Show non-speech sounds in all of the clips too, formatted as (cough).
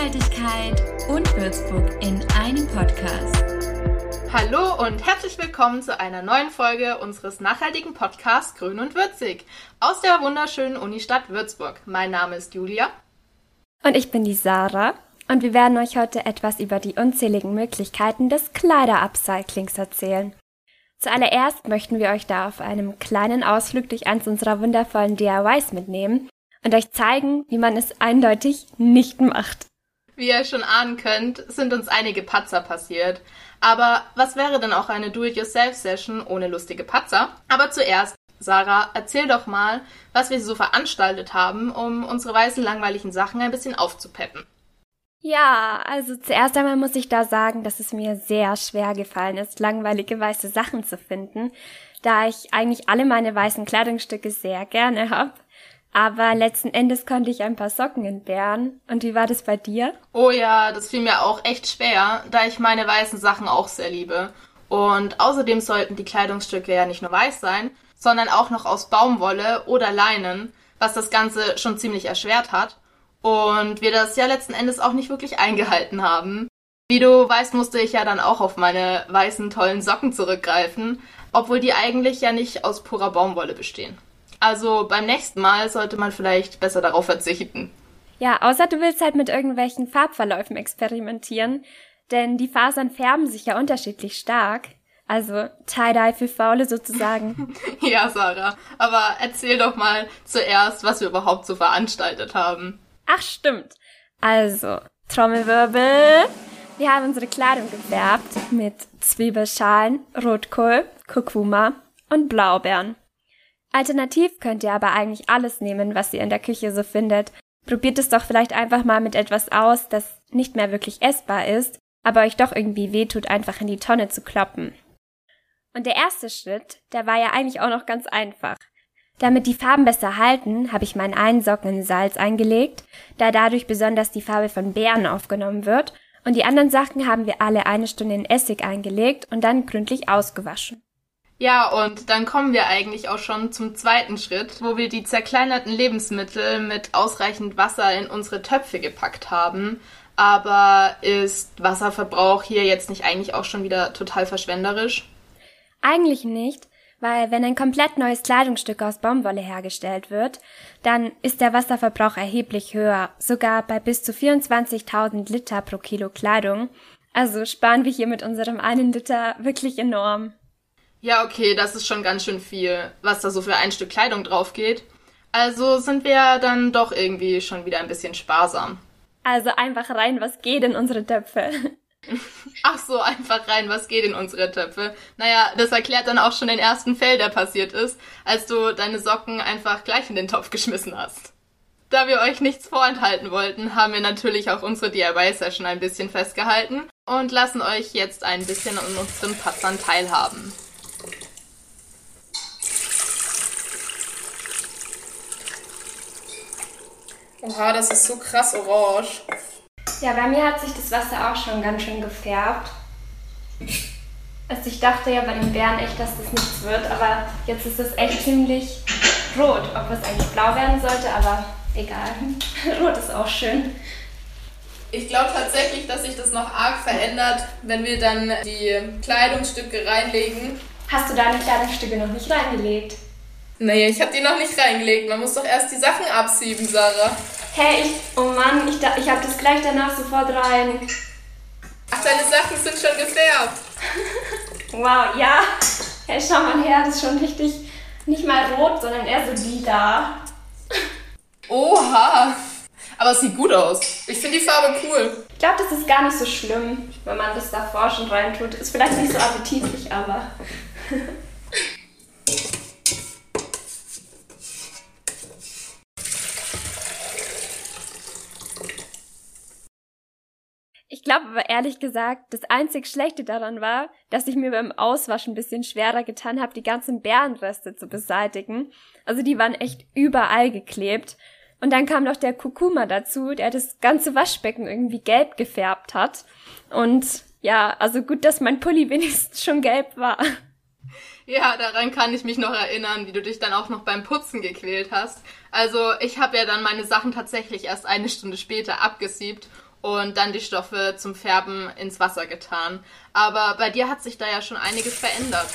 Nachhaltigkeit und Würzburg in einem Podcast. Hallo und herzlich willkommen zu einer neuen Folge unseres nachhaltigen Podcasts Grün und Würzig aus der wunderschönen Unistadt Würzburg. Mein Name ist Julia. Und ich bin die Sarah. Und wir werden euch heute etwas über die unzähligen Möglichkeiten des Kleiderupcyclings erzählen. Zuallererst möchten wir euch da auf einem kleinen Ausflug durch eins unserer wundervollen DIYs mitnehmen und euch zeigen, wie man es eindeutig nicht macht. Wie ihr schon ahnen könnt, sind uns einige Patzer passiert. Aber was wäre denn auch eine Do-it-yourself-Session ohne lustige Patzer? Aber zuerst, Sarah, erzähl doch mal, was wir so veranstaltet haben, um unsere weißen langweiligen Sachen ein bisschen aufzupeppen. Ja, also zuerst einmal muss ich da sagen, dass es mir sehr schwer gefallen ist, langweilige weiße Sachen zu finden, da ich eigentlich alle meine weißen Kleidungsstücke sehr gerne hab. Aber letzten Endes konnte ich ein paar Socken entbehren. Und wie war das bei dir? Oh ja, das fiel mir auch echt schwer, da ich meine weißen Sachen auch sehr liebe. Und außerdem sollten die Kleidungsstücke ja nicht nur weiß sein, sondern auch noch aus Baumwolle oder Leinen, was das Ganze schon ziemlich erschwert hat und wir das ja letzten Endes auch nicht wirklich eingehalten haben. Wie du weißt, musste ich ja dann auch auf meine weißen tollen Socken zurückgreifen, obwohl die eigentlich ja nicht aus purer Baumwolle bestehen. Also beim nächsten Mal sollte man vielleicht besser darauf verzichten. Ja, außer du willst halt mit irgendwelchen Farbverläufen experimentieren, denn die Fasern färben sich ja unterschiedlich stark. Also Tie-Dye für Faule sozusagen. (laughs) ja, Sarah, aber erzähl doch mal zuerst, was wir überhaupt so veranstaltet haben. Ach, stimmt. Also, Trommelwirbel. Wir haben unsere Kleidung gefärbt mit Zwiebelschalen, Rotkohl, Kurkuma und Blaubeeren. Alternativ könnt ihr aber eigentlich alles nehmen, was ihr in der Küche so findet. Probiert es doch vielleicht einfach mal mit etwas aus, das nicht mehr wirklich essbar ist, aber euch doch irgendwie wehtut, einfach in die Tonne zu kloppen. Und der erste Schritt, der war ja eigentlich auch noch ganz einfach. Damit die Farben besser halten, habe ich meinen einen Socken in Salz eingelegt, da dadurch besonders die Farbe von Beeren aufgenommen wird, und die anderen Sachen haben wir alle eine Stunde in Essig eingelegt und dann gründlich ausgewaschen. Ja, und dann kommen wir eigentlich auch schon zum zweiten Schritt, wo wir die zerkleinerten Lebensmittel mit ausreichend Wasser in unsere Töpfe gepackt haben. Aber ist Wasserverbrauch hier jetzt nicht eigentlich auch schon wieder total verschwenderisch? Eigentlich nicht, weil wenn ein komplett neues Kleidungsstück aus Baumwolle hergestellt wird, dann ist der Wasserverbrauch erheblich höher, sogar bei bis zu 24.000 Liter pro Kilo Kleidung. Also sparen wir hier mit unserem einen Liter wirklich enorm. Ja, okay, das ist schon ganz schön viel, was da so für ein Stück Kleidung drauf geht. Also sind wir dann doch irgendwie schon wieder ein bisschen sparsam. Also einfach rein, was geht in unsere Töpfe. (laughs) Ach so, einfach rein, was geht in unsere Töpfe? Naja, das erklärt dann auch schon den ersten Fail, der passiert ist, als du deine Socken einfach gleich in den Topf geschmissen hast. Da wir euch nichts vorenthalten wollten, haben wir natürlich auch unsere DIY-Session ein bisschen festgehalten und lassen euch jetzt ein bisschen an unseren Patzern teilhaben. Oha, das ist so krass orange. Ja, bei mir hat sich das Wasser auch schon ganz schön gefärbt. Also ich dachte ja bei den Bären echt, dass das nichts wird, aber jetzt ist es echt ziemlich rot, ob es eigentlich blau werden sollte, aber egal. (laughs) rot ist auch schön. Ich glaube tatsächlich, dass sich das noch arg verändert, wenn wir dann die Kleidungsstücke reinlegen. Hast du deine Kleidungsstücke noch nicht reingelegt? Nee, ich habe die noch nicht reingelegt. Man muss doch erst die Sachen absieben, Sarah. Hey, ich, oh Mann, ich, ich habe das gleich danach sofort rein. Ach, deine Sachen sind schon gefärbt. (laughs) wow, ja. Hey, schau mal her, das ist schon richtig, nicht mal rot, sondern eher so lila. Oha. Aber es sieht gut aus. Ich finde die Farbe cool. Ich glaube, das ist gar nicht so schlimm, wenn man das davor schon reintut. Ist vielleicht nicht so appetitlich, aber... (laughs) Ich glaube aber ehrlich gesagt, das einzig Schlechte daran war, dass ich mir beim Auswaschen ein bisschen schwerer getan habe, die ganzen Bärenreste zu beseitigen. Also die waren echt überall geklebt. Und dann kam noch der Kurkuma dazu, der das ganze Waschbecken irgendwie gelb gefärbt hat. Und ja, also gut, dass mein Pulli (laughs) wenigstens schon gelb war. Ja, daran kann ich mich noch erinnern, wie du dich dann auch noch beim Putzen gequält hast. Also ich habe ja dann meine Sachen tatsächlich erst eine Stunde später abgesiebt und dann die Stoffe zum Färben ins Wasser getan. Aber bei dir hat sich da ja schon einiges verändert.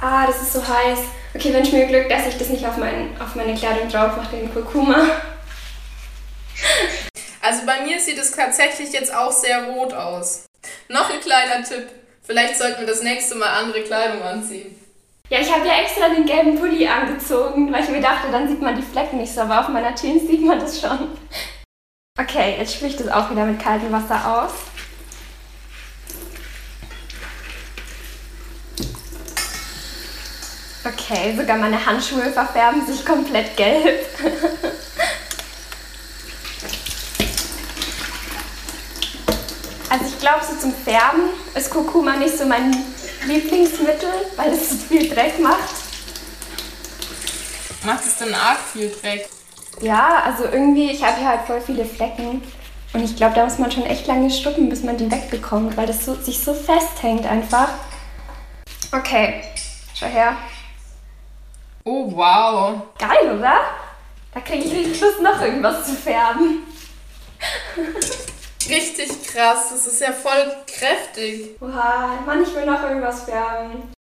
Ah, das ist so heiß. Okay, wünsch mir Glück, dass ich das nicht auf, mein, auf meine Kleidung drauf mache, den Kurkuma. Also bei mir sieht es tatsächlich jetzt auch sehr rot aus. Noch ein kleiner Tipp. Vielleicht sollten wir das nächste Mal andere Kleidung anziehen. Ja, ich habe ja extra den gelben Pulli angezogen, weil ich mir dachte, dann sieht man die Flecken nicht so, aber auf meiner Jeans sieht man das schon. Okay, jetzt sprich das auch wieder mit kaltem Wasser aus. Okay, sogar meine Handschuhe verfärben sich komplett gelb. (laughs) also ich glaube, so zum Färben ist Kurkuma nicht so mein Lieblingsmittel, weil es so viel Dreck macht. Macht es denn arg viel Dreck? Ja, also irgendwie, ich habe hier halt voll viele Flecken. Und ich glaube, da muss man schon echt lange stuppen, bis man die wegbekommt, weil das so, sich so festhängt einfach. Okay, schau her. Oh, wow. Geil, oder? Da kriege ich richtig Lust, noch irgendwas zu färben. (laughs) Richtig krass, das ist ja voll kräftig. Oha, Mann, ich will noch irgendwas färben.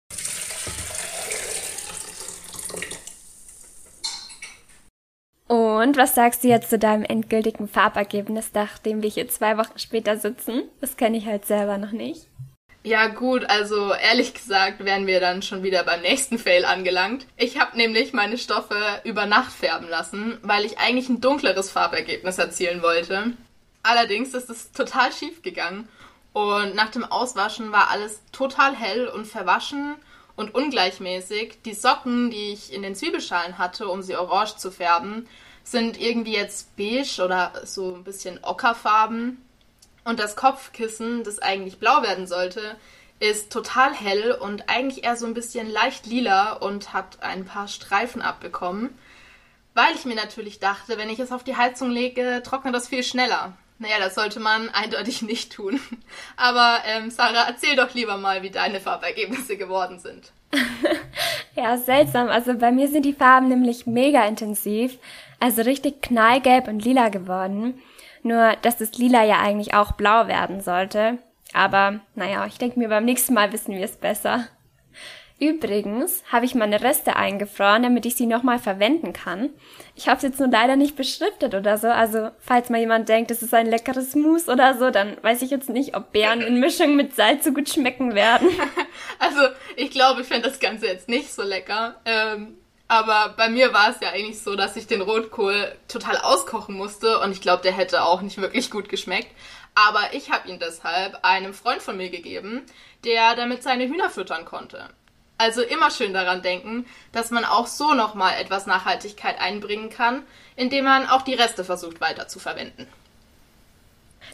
Und was sagst du jetzt zu deinem endgültigen Farbergebnis, nachdem wir hier zwei Wochen später sitzen? Das kenne ich halt selber noch nicht. Ja gut, also ehrlich gesagt wären wir dann schon wieder beim nächsten Fail angelangt. Ich habe nämlich meine Stoffe über Nacht färben lassen, weil ich eigentlich ein dunkleres Farbergebnis erzielen wollte. Allerdings ist es total schief gegangen und nach dem Auswaschen war alles total hell und verwaschen und ungleichmäßig. Die Socken, die ich in den Zwiebelschalen hatte, um sie orange zu färben, sind irgendwie jetzt beige oder so ein bisschen ockerfarben. Und das Kopfkissen, das eigentlich blau werden sollte, ist total hell und eigentlich eher so ein bisschen leicht lila und hat ein paar Streifen abbekommen. Weil ich mir natürlich dachte, wenn ich es auf die Heizung lege, trocknet das viel schneller. Naja, das sollte man eindeutig (laughs) nicht tun. Aber ähm, Sarah, erzähl doch lieber mal, wie deine Farbergebnisse geworden sind. (laughs) ja, seltsam. Also bei mir sind die Farben nämlich mega intensiv. Also richtig knallgelb und lila geworden. Nur, dass das Lila ja eigentlich auch blau werden sollte. Aber naja, ich denke mir, beim nächsten Mal wissen wir es besser. Übrigens habe ich meine Reste eingefroren, damit ich sie nochmal verwenden kann. Ich habe es jetzt nur leider nicht beschriftet oder so. Also, falls mal jemand denkt, es ist ein leckeres Mousse oder so, dann weiß ich jetzt nicht, ob Beeren in Mischung mit Salz so gut schmecken werden. (laughs) Also, ich glaube, ich fände das Ganze jetzt nicht so lecker. Ähm, aber bei mir war es ja eigentlich so, dass ich den Rotkohl total auskochen musste und ich glaube, der hätte auch nicht wirklich gut geschmeckt. Aber ich habe ihn deshalb einem Freund von mir gegeben, der damit seine Hühner füttern konnte. Also immer schön daran denken, dass man auch so nochmal etwas Nachhaltigkeit einbringen kann, indem man auch die Reste versucht weiter zu verwenden.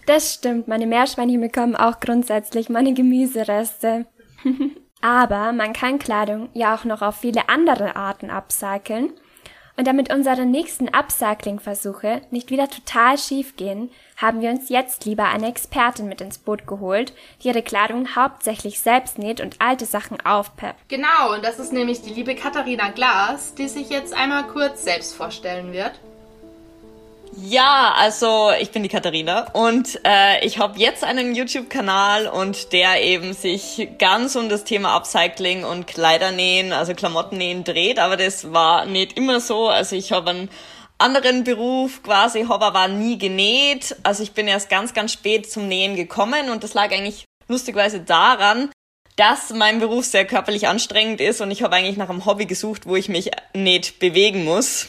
Das stimmt, meine Meerschweinchen bekommen auch grundsätzlich meine Gemüsereste. (laughs) Aber man kann Kleidung ja auch noch auf viele andere Arten upcyclen und damit unsere nächsten Upcycling-Versuche nicht wieder total schief gehen, haben wir uns jetzt lieber eine Expertin mit ins Boot geholt, die ihre Kleidung hauptsächlich selbst näht und alte Sachen aufpeppt. Genau, und das ist nämlich die liebe Katharina Glas, die sich jetzt einmal kurz selbst vorstellen wird. Ja, also ich bin die Katharina und äh, ich habe jetzt einen YouTube-Kanal und der eben sich ganz um das Thema Upcycling und Kleidernähen, also Klamottennähen dreht, aber das war nicht immer so. Also ich habe einen anderen Beruf quasi, habe aber nie genäht. Also ich bin erst ganz, ganz spät zum Nähen gekommen und das lag eigentlich lustigerweise daran, dass mein Beruf sehr körperlich anstrengend ist und ich habe eigentlich nach einem Hobby gesucht, wo ich mich nicht bewegen muss.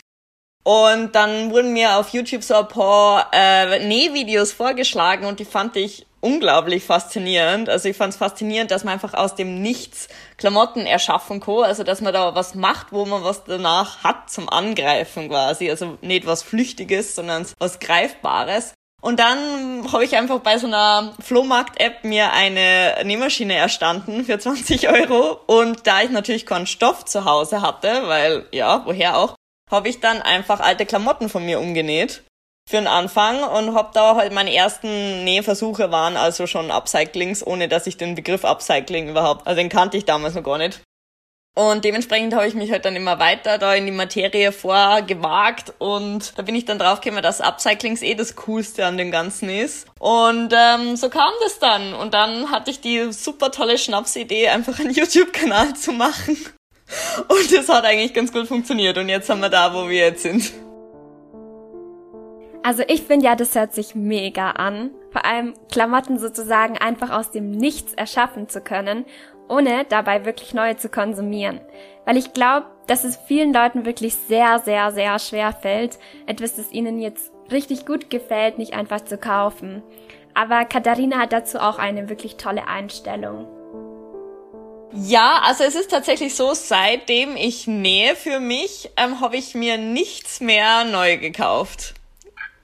Und dann wurden mir auf YouTube so ein paar äh, Nähvideos vorgeschlagen und die fand ich unglaublich faszinierend. Also ich fand es faszinierend, dass man einfach aus dem Nichts Klamotten erschaffen kann. Also dass man da was macht, wo man was danach hat zum Angreifen quasi. Also nicht was Flüchtiges, sondern was Greifbares. Und dann habe ich einfach bei so einer Flohmarkt-App mir eine Nähmaschine erstanden für (laughs) 20 Euro. Und da ich natürlich keinen Stoff zu Hause hatte, weil ja, woher auch, habe ich dann einfach alte Klamotten von mir umgenäht für den Anfang und habe da halt meine ersten Nähversuche waren also schon Upcyclings, ohne dass ich den Begriff Upcycling überhaupt, also den kannte ich damals noch gar nicht. Und dementsprechend habe ich mich halt dann immer weiter da in die Materie vorgewagt und da bin ich dann draufgekommen, dass Upcyclings eh das Coolste an dem Ganzen ist. Und ähm, so kam das dann. Und dann hatte ich die super tolle Schnapsidee, einfach einen (laughs) YouTube-Kanal zu machen. Und das hat eigentlich ganz gut funktioniert. Und jetzt sind wir da, wo wir jetzt sind. Also ich finde ja, das hört sich mega an. Vor allem Klamotten sozusagen einfach aus dem Nichts erschaffen zu können ohne dabei wirklich neue zu konsumieren. Weil ich glaube, dass es vielen Leuten wirklich sehr, sehr, sehr schwer fällt, etwas, das ihnen jetzt richtig gut gefällt, nicht einfach zu kaufen. Aber Katharina hat dazu auch eine wirklich tolle Einstellung. Ja, also es ist tatsächlich so, seitdem ich nähe für mich, ähm, habe ich mir nichts mehr neu gekauft.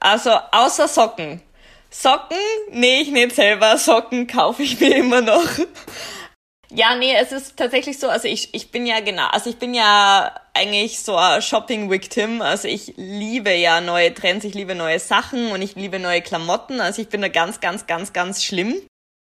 Also außer Socken. Socken nähe ich nicht selber, Socken kaufe ich mir immer noch. Ja, nee, es ist tatsächlich so, also ich, ich bin ja genau, also ich bin ja eigentlich so ein Shopping-Victim, also ich liebe ja neue Trends, ich liebe neue Sachen und ich liebe neue Klamotten, also ich bin da ganz, ganz, ganz, ganz schlimm.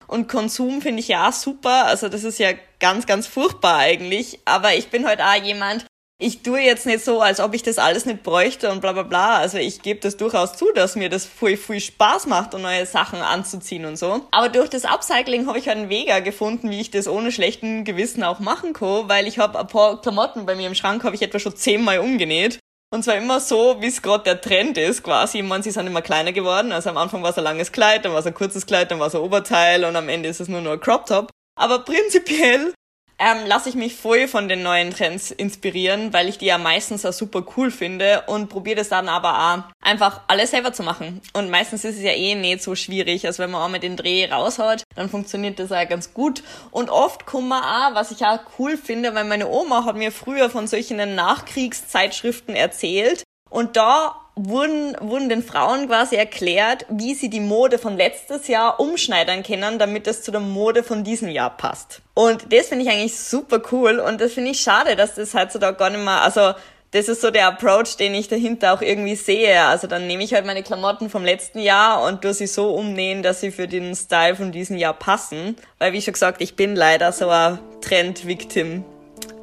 Und Konsum finde ich ja super, also das ist ja ganz, ganz furchtbar eigentlich, aber ich bin halt auch jemand, ich tue jetzt nicht so, als ob ich das alles nicht bräuchte und bla bla bla. Also ich gebe das durchaus zu, dass mir das viel, viel Spaß macht und neue Sachen anzuziehen und so. Aber durch das Upcycling habe ich halt einen Weg gefunden, wie ich das ohne schlechten Gewissen auch machen kann, weil ich habe ein paar Klamotten bei mir im Schrank, habe ich etwa schon zehnmal umgenäht. Und zwar immer so, wie es gerade der Trend ist, quasi. Meine, sie sind immer kleiner geworden. Also am Anfang war es ein langes Kleid, dann war es ein kurzes Kleid, dann war es ein Oberteil und am Ende ist es nur noch ein Crop Top. Aber prinzipiell ähm, lasse ich mich voll von den neuen Trends inspirieren, weil ich die ja meistens auch super cool finde und probiere das dann aber auch einfach alles selber zu machen. Und meistens ist es ja eh nicht so schwierig. Also wenn man auch mit den Dreh raushaut, dann funktioniert das auch ganz gut. Und oft kommt man auch, was ich auch cool finde, weil meine Oma hat mir früher von solchen Nachkriegszeitschriften erzählt. Und da wurden, wurden den Frauen quasi erklärt, wie sie die Mode von letztes Jahr umschneidern können, damit es zu der Mode von diesem Jahr passt. Und das finde ich eigentlich super cool und das finde ich schade, dass das heutzutage gar nicht mehr, also das ist so der Approach, den ich dahinter auch irgendwie sehe. Also dann nehme ich halt meine Klamotten vom letzten Jahr und tue sie so umnähen, dass sie für den Style von diesem Jahr passen. Weil wie schon gesagt, ich bin leider so ein Trend-Victim.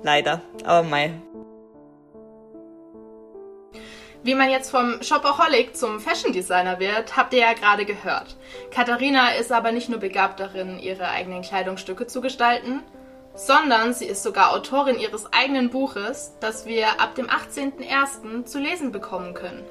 Leider. Aber mei, wie man jetzt vom Shopaholic zum Fashion Designer wird, habt ihr ja gerade gehört. Katharina ist aber nicht nur begabt darin, ihre eigenen Kleidungsstücke zu gestalten, sondern sie ist sogar Autorin ihres eigenen Buches, das wir ab dem 18.01. zu lesen bekommen können.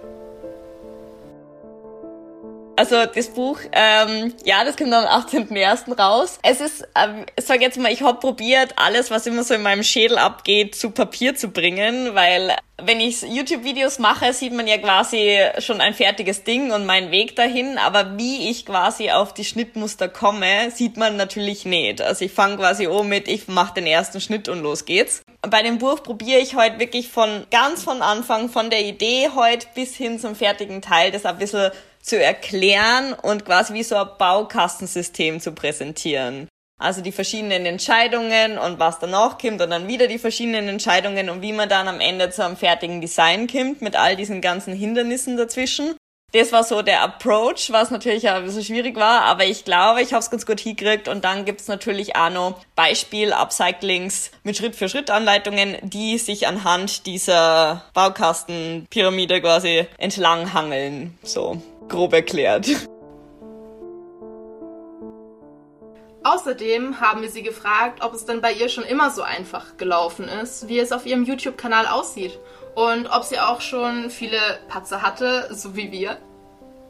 Also das Buch, ähm, ja, das kommt am 18.01. raus. Es ist, ähm, ich sag jetzt mal, ich habe probiert, alles, was immer so in meinem Schädel abgeht, zu Papier zu bringen, weil wenn ich YouTube-Videos mache, sieht man ja quasi schon ein fertiges Ding und meinen Weg dahin, aber wie ich quasi auf die Schnittmuster komme, sieht man natürlich nicht. Also ich fange quasi um mit, ich mache den ersten Schnitt und los geht's. Bei dem Buch probiere ich heute wirklich von ganz von Anfang, von der Idee heute bis hin zum fertigen Teil, das ein bisschen zu erklären und quasi wie so ein Baukastensystem zu präsentieren. Also die verschiedenen Entscheidungen und was danach kommt und dann wieder die verschiedenen Entscheidungen und wie man dann am Ende zu einem fertigen Design kommt mit all diesen ganzen Hindernissen dazwischen. Das war so der Approach, was natürlich auch ein bisschen schwierig war, aber ich glaube, ich habe es ganz gut hingekriegt und dann gibt's natürlich auch noch Beispiel-Upcyclings mit Schritt-für-Schritt-Anleitungen, die sich anhand dieser Baukastenpyramide quasi entlanghangeln. So grob erklärt. Außerdem haben wir sie gefragt, ob es denn bei ihr schon immer so einfach gelaufen ist, wie es auf ihrem YouTube-Kanal aussieht. Und ob sie auch schon viele Patze hatte, so wie wir.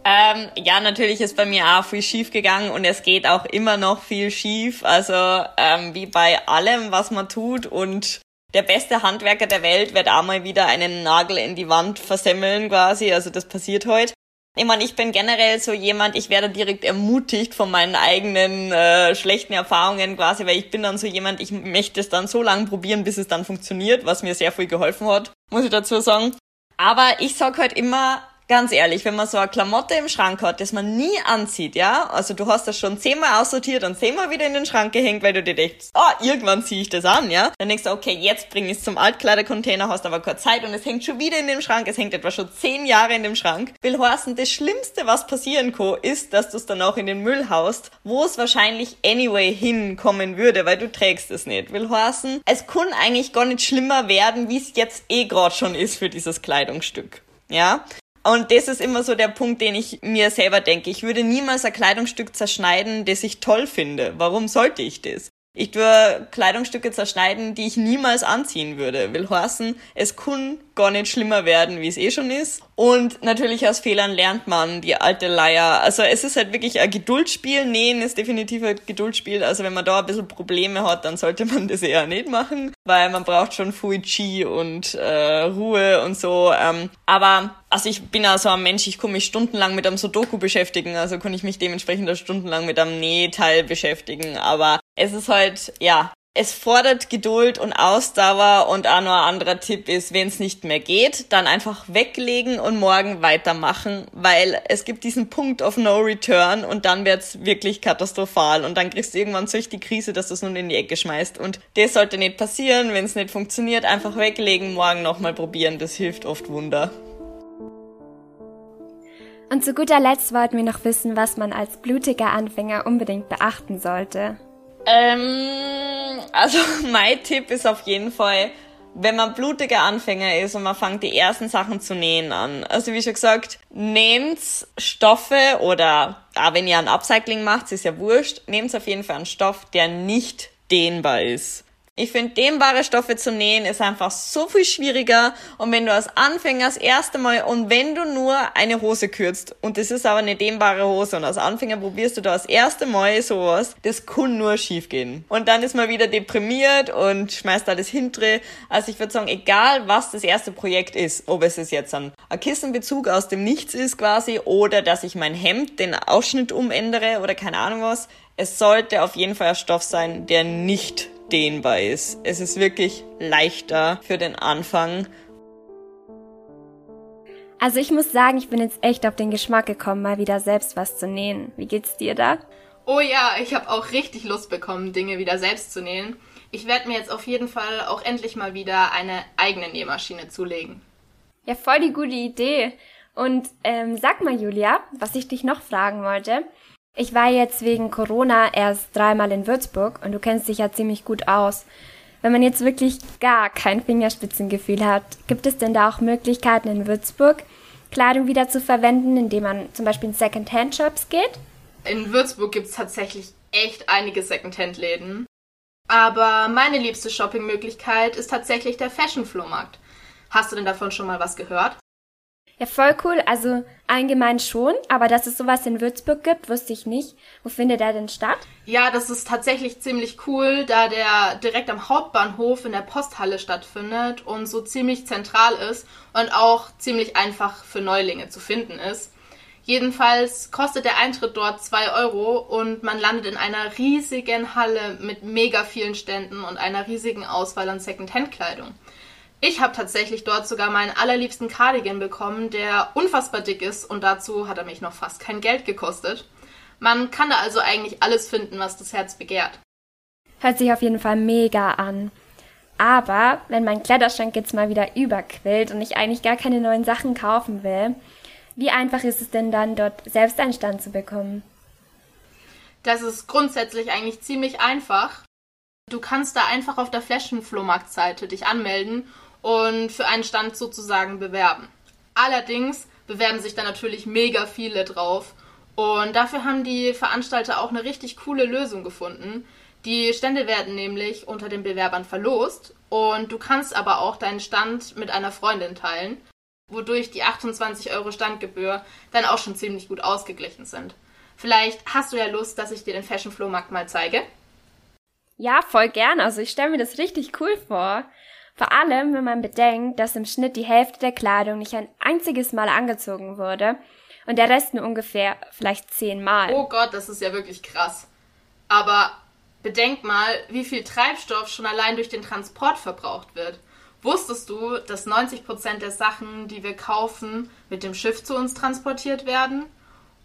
Ähm, ja, natürlich ist bei mir auch viel schief gegangen und es geht auch immer noch viel schief. Also ähm, wie bei allem, was man tut und der beste Handwerker der Welt wird auch mal wieder einen Nagel in die Wand versemmeln quasi. Also das passiert heute. Ich meine, ich bin generell so jemand, ich werde direkt ermutigt von meinen eigenen äh, schlechten Erfahrungen quasi, weil ich bin dann so jemand, ich möchte es dann so lange probieren, bis es dann funktioniert, was mir sehr viel geholfen hat, muss ich dazu sagen. Aber ich sag halt immer, ganz ehrlich, wenn man so eine Klamotte im Schrank hat, das man nie anzieht, ja, also du hast das schon zehnmal aussortiert und zehnmal wieder in den Schrank gehängt, weil du dir denkst, oh, irgendwann ziehe ich das an, ja, dann denkst du, okay, jetzt bring ich es zum Altkleidercontainer, hast aber keine Zeit und es hängt schon wieder in dem Schrank, es hängt etwa schon zehn Jahre in dem Schrank. Will heißen, das Schlimmste, was passieren kann, ist, dass du es dann auch in den Müll haust, wo es wahrscheinlich anyway hinkommen würde, weil du trägst es nicht. Will heißen, es kann eigentlich gar nicht schlimmer werden, wie es jetzt eh gerade schon ist für dieses Kleidungsstück. Ja, und das ist immer so der Punkt, den ich mir selber denke. Ich würde niemals ein Kleidungsstück zerschneiden, das ich toll finde. Warum sollte ich das? Ich tue Kleidungsstücke zerschneiden, die ich niemals anziehen würde. Will heißen, es kann gar nicht schlimmer werden, wie es eh schon ist. Und natürlich aus Fehlern lernt man, die alte Leier. Also es ist halt wirklich ein Geduldsspiel. Nähen ist definitiv ein Geduldsspiel. Also wenn man da ein bisschen Probleme hat, dann sollte man das eher nicht machen, weil man braucht schon Fuichi und äh, Ruhe und so. Ähm, aber also ich bin also ein Mensch, ich kann mich stundenlang mit einem Sudoku beschäftigen, also kann ich mich dementsprechend auch stundenlang mit einem Nähteil beschäftigen. Aber es ist halt, ja, es fordert Geduld und Ausdauer und auch noch ein anderer Tipp ist, wenn es nicht mehr geht, dann einfach weglegen und morgen weitermachen, weil es gibt diesen Punkt of no return und dann wird's wirklich katastrophal und dann kriegst du irgendwann solch die Krise, dass du es nun in die Ecke schmeißt und das sollte nicht passieren, wenn es nicht funktioniert, einfach weglegen, morgen nochmal probieren, das hilft oft Wunder. Und zu guter Letzt wollten wir noch wissen, was man als blutiger Anfänger unbedingt beachten sollte. Ähm, also (laughs) mein Tipp ist auf jeden Fall, wenn man blutiger Anfänger ist und man fängt die ersten Sachen zu nähen an. Also wie schon gesagt, nehmt Stoffe oder auch wenn ihr ein Upcycling macht, ist ja wurscht, nehmt auf jeden Fall einen Stoff, der nicht dehnbar ist. Ich finde, dehnbare Stoffe zu nähen ist einfach so viel schwieriger. Und wenn du als Anfänger das erste Mal und wenn du nur eine Hose kürzt und das ist aber eine dehnbare Hose und als Anfänger probierst du da das erste Mal sowas, das kann nur schief gehen. Und dann ist man wieder deprimiert und schmeißt alles hintere. Also ich würde sagen, egal was das erste Projekt ist, ob es jetzt ein, ein Kissenbezug aus dem Nichts ist quasi oder dass ich mein Hemd, den Ausschnitt umändere oder keine Ahnung was, es sollte auf jeden Fall ein Stoff sein, der nicht dehnbar ist. Es ist wirklich leichter für den Anfang. Also ich muss sagen, ich bin jetzt echt auf den Geschmack gekommen, mal wieder selbst was zu nähen. Wie geht's dir da? Oh ja, ich habe auch richtig Lust bekommen, Dinge wieder selbst zu nähen. Ich werde mir jetzt auf jeden Fall auch endlich mal wieder eine eigene Nähmaschine zulegen. Ja, voll die gute Idee. Und ähm, sag mal, Julia, was ich dich noch fragen wollte. Ich war jetzt wegen Corona erst dreimal in Würzburg und du kennst dich ja ziemlich gut aus. Wenn man jetzt wirklich gar kein Fingerspitzengefühl hat, gibt es denn da auch Möglichkeiten in Würzburg, Kleidung wieder zu verwenden, indem man zum Beispiel in Second-Hand-Shops geht? In Würzburg gibt es tatsächlich echt einige Second-Hand-Läden. Aber meine liebste Shoppingmöglichkeit ist tatsächlich der Fashion-Flohmarkt. Hast du denn davon schon mal was gehört? Ja, voll cool. Also allgemein schon, aber dass es sowas in Würzburg gibt, wusste ich nicht. Wo findet er denn statt? Ja, das ist tatsächlich ziemlich cool, da der direkt am Hauptbahnhof in der Posthalle stattfindet und so ziemlich zentral ist und auch ziemlich einfach für Neulinge zu finden ist. Jedenfalls kostet der Eintritt dort zwei Euro und man landet in einer riesigen Halle mit mega vielen Ständen und einer riesigen Auswahl an Second-Hand-Kleidung. Ich habe tatsächlich dort sogar meinen allerliebsten Cardigan bekommen, der unfassbar dick ist und dazu hat er mich noch fast kein Geld gekostet. Man kann da also eigentlich alles finden, was das Herz begehrt. Hört sich auf jeden Fall mega an. Aber wenn mein Kleiderschrank jetzt mal wieder überquillt und ich eigentlich gar keine neuen Sachen kaufen will, wie einfach ist es denn dann, dort selbst einen Stand zu bekommen? Das ist grundsätzlich eigentlich ziemlich einfach. Du kannst da einfach auf der Flaschenflohmarktseite dich anmelden und für einen Stand sozusagen bewerben. Allerdings bewerben sich da natürlich mega viele drauf. Und dafür haben die Veranstalter auch eine richtig coole Lösung gefunden. Die Stände werden nämlich unter den Bewerbern verlost und du kannst aber auch deinen Stand mit einer Freundin teilen, wodurch die 28 Euro Standgebühr dann auch schon ziemlich gut ausgeglichen sind. Vielleicht hast du ja Lust, dass ich dir den Fashion Flohmarkt mal zeige. Ja, voll gern. Also ich stelle mir das richtig cool vor. Vor allem, wenn man bedenkt, dass im Schnitt die Hälfte der Kleidung nicht ein einziges Mal angezogen wurde und der Rest nur ungefähr vielleicht zehnmal. Oh Gott, das ist ja wirklich krass. Aber bedenkt mal, wie viel Treibstoff schon allein durch den Transport verbraucht wird. Wusstest du, dass 90% der Sachen, die wir kaufen, mit dem Schiff zu uns transportiert werden?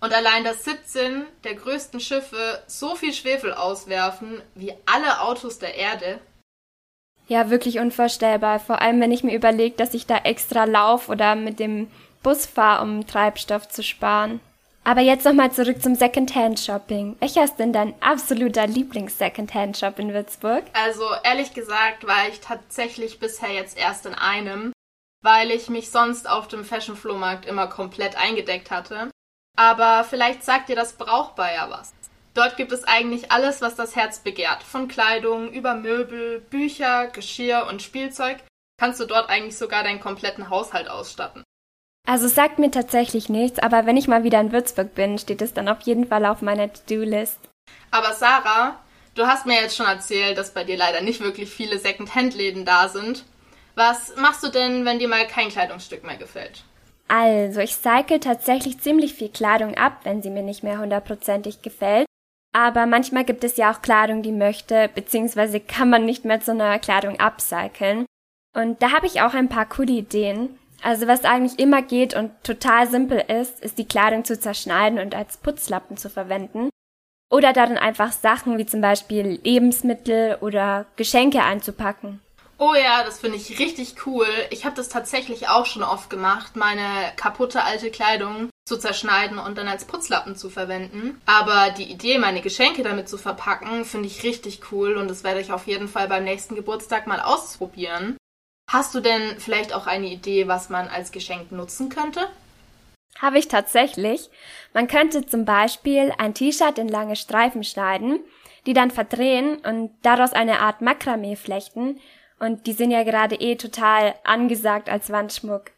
Und allein dass 17 der größten Schiffe so viel Schwefel auswerfen wie alle Autos der Erde? Ja, wirklich unvorstellbar. Vor allem, wenn ich mir überlege, dass ich da extra lauf oder mit dem Bus fahre, um Treibstoff zu sparen. Aber jetzt nochmal zurück zum Secondhand-Shopping. Welcher ist denn dein absoluter Lieblings-Secondhand-Shop in Würzburg? Also ehrlich gesagt war ich tatsächlich bisher jetzt erst in einem, weil ich mich sonst auf dem Fashion-Flohmarkt immer komplett eingedeckt hatte. Aber vielleicht sagt dir das Brauchbar ja was. Dort gibt es eigentlich alles, was das Herz begehrt. Von Kleidung über Möbel, Bücher, Geschirr und Spielzeug kannst du dort eigentlich sogar deinen kompletten Haushalt ausstatten. Also es sagt mir tatsächlich nichts, aber wenn ich mal wieder in Würzburg bin, steht es dann auf jeden Fall auf meiner To-Do-List. Aber Sarah, du hast mir jetzt schon erzählt, dass bei dir leider nicht wirklich viele Second-Hand-Läden da sind. Was machst du denn, wenn dir mal kein Kleidungsstück mehr gefällt? Also, ich cycle tatsächlich ziemlich viel Kleidung ab, wenn sie mir nicht mehr hundertprozentig gefällt. Aber manchmal gibt es ja auch Kleidung, die möchte, beziehungsweise kann man nicht mehr zu einer Kleidung upcyclen. Und da habe ich auch ein paar coole Ideen. Also was eigentlich immer geht und total simpel ist, ist die Kleidung zu zerschneiden und als Putzlappen zu verwenden. Oder darin einfach Sachen wie zum Beispiel Lebensmittel oder Geschenke einzupacken. Oh ja, das finde ich richtig cool. Ich habe das tatsächlich auch schon oft gemacht, meine kaputte alte Kleidung zu zerschneiden und dann als Putzlappen zu verwenden. Aber die Idee, meine Geschenke damit zu verpacken, finde ich richtig cool und das werde ich auf jeden Fall beim nächsten Geburtstag mal ausprobieren. Hast du denn vielleicht auch eine Idee, was man als Geschenk nutzen könnte? Habe ich tatsächlich. Man könnte zum Beispiel ein T-Shirt in lange Streifen schneiden, die dann verdrehen und daraus eine Art Makramee flechten und die sind ja gerade eh total angesagt als Wandschmuck.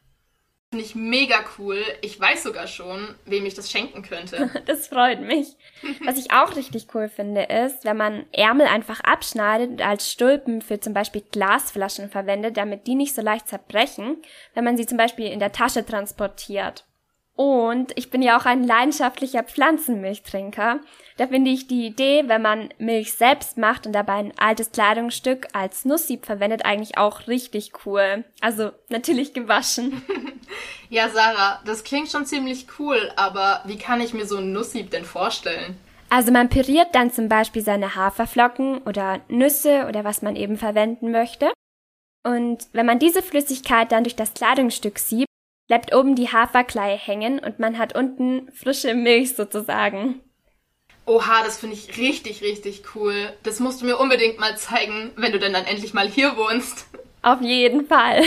Finde ich mega cool. Ich weiß sogar schon, wem ich das schenken könnte. (laughs) das freut mich. Was ich auch richtig cool finde, ist, wenn man Ärmel einfach abschneidet und als Stulpen für zum Beispiel Glasflaschen verwendet, damit die nicht so leicht zerbrechen, wenn man sie zum Beispiel in der Tasche transportiert. Und ich bin ja auch ein leidenschaftlicher Pflanzenmilchtrinker. Da finde ich die Idee, wenn man Milch selbst macht und dabei ein altes Kleidungsstück als Nusssieb verwendet, eigentlich auch richtig cool. Also natürlich gewaschen. (laughs) ja, Sarah, das klingt schon ziemlich cool, aber wie kann ich mir so ein Nusssieb denn vorstellen? Also man püriert dann zum Beispiel seine Haferflocken oder Nüsse oder was man eben verwenden möchte. Und wenn man diese Flüssigkeit dann durch das Kleidungsstück siebt, bleibt oben die Haferkleie hängen und man hat unten frische Milch sozusagen. Oha, das finde ich richtig, richtig cool. Das musst du mir unbedingt mal zeigen, wenn du denn dann endlich mal hier wohnst. Auf jeden Fall.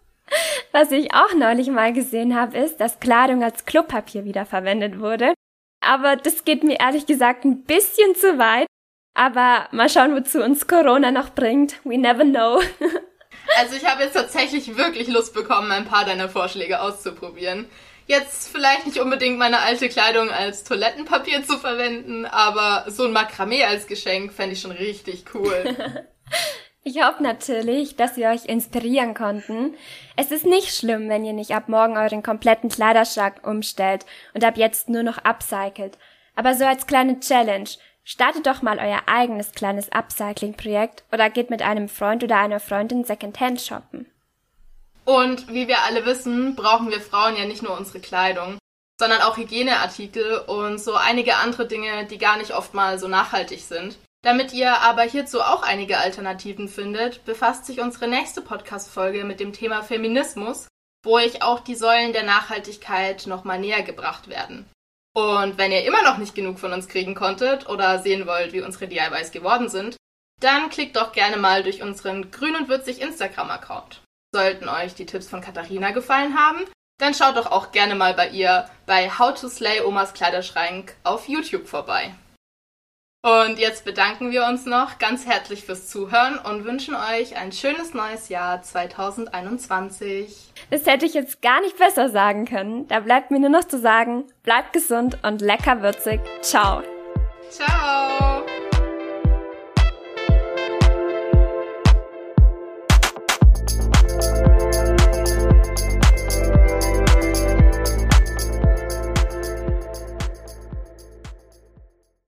(laughs) Was ich auch neulich mal gesehen habe, ist, dass Kleidung als Klopapier wiederverwendet wurde. Aber das geht mir ehrlich gesagt ein bisschen zu weit. Aber mal schauen, wozu uns Corona noch bringt. We never know. (laughs) Also ich habe jetzt tatsächlich wirklich Lust bekommen, ein paar deiner Vorschläge auszuprobieren. Jetzt vielleicht nicht unbedingt meine alte Kleidung als Toilettenpapier zu verwenden, aber so ein Makramee als Geschenk fände ich schon richtig cool. (laughs) Ich hoffe natürlich, dass wir euch inspirieren konnten. Es ist nicht schlimm, wenn ihr nicht ab morgen euren kompletten Kleiderschrank umstellt und ab jetzt nur noch upcycelt. Aber so als kleine Challenge. Startet doch mal euer eigenes kleines Upcycling-Projekt oder geht mit einem Freund oder einer Freundin Secondhand shoppen. Und wie wir alle wissen, brauchen wir Frauen ja nicht nur unsere Kleidung, sondern auch Hygieneartikel und so einige andere Dinge, die gar nicht oft mal so nachhaltig sind. Damit ihr aber hierzu auch einige Alternativen findet, befasst sich unsere nächste Podcast-Folge mit dem Thema Feminismus, wo euch auch die Säulen der Nachhaltigkeit nochmal näher gebracht werden. Und wenn ihr immer noch nicht genug von uns kriegen konntet oder sehen wollt, wie unsere DIYs geworden sind, dann klickt doch gerne mal durch unseren grün und würzig Instagram-Account. Sollten euch die Tipps von Katharina gefallen haben, dann schaut doch auch gerne mal bei ihr bei How to Slay Omas Kleiderschrank auf YouTube vorbei. Und jetzt bedanken wir uns noch ganz herzlich fürs Zuhören und wünschen euch ein schönes neues Jahr 2021. Das hätte ich jetzt gar nicht besser sagen können. Da bleibt mir nur noch zu sagen, bleibt gesund und lecker würzig. Ciao. Ciao.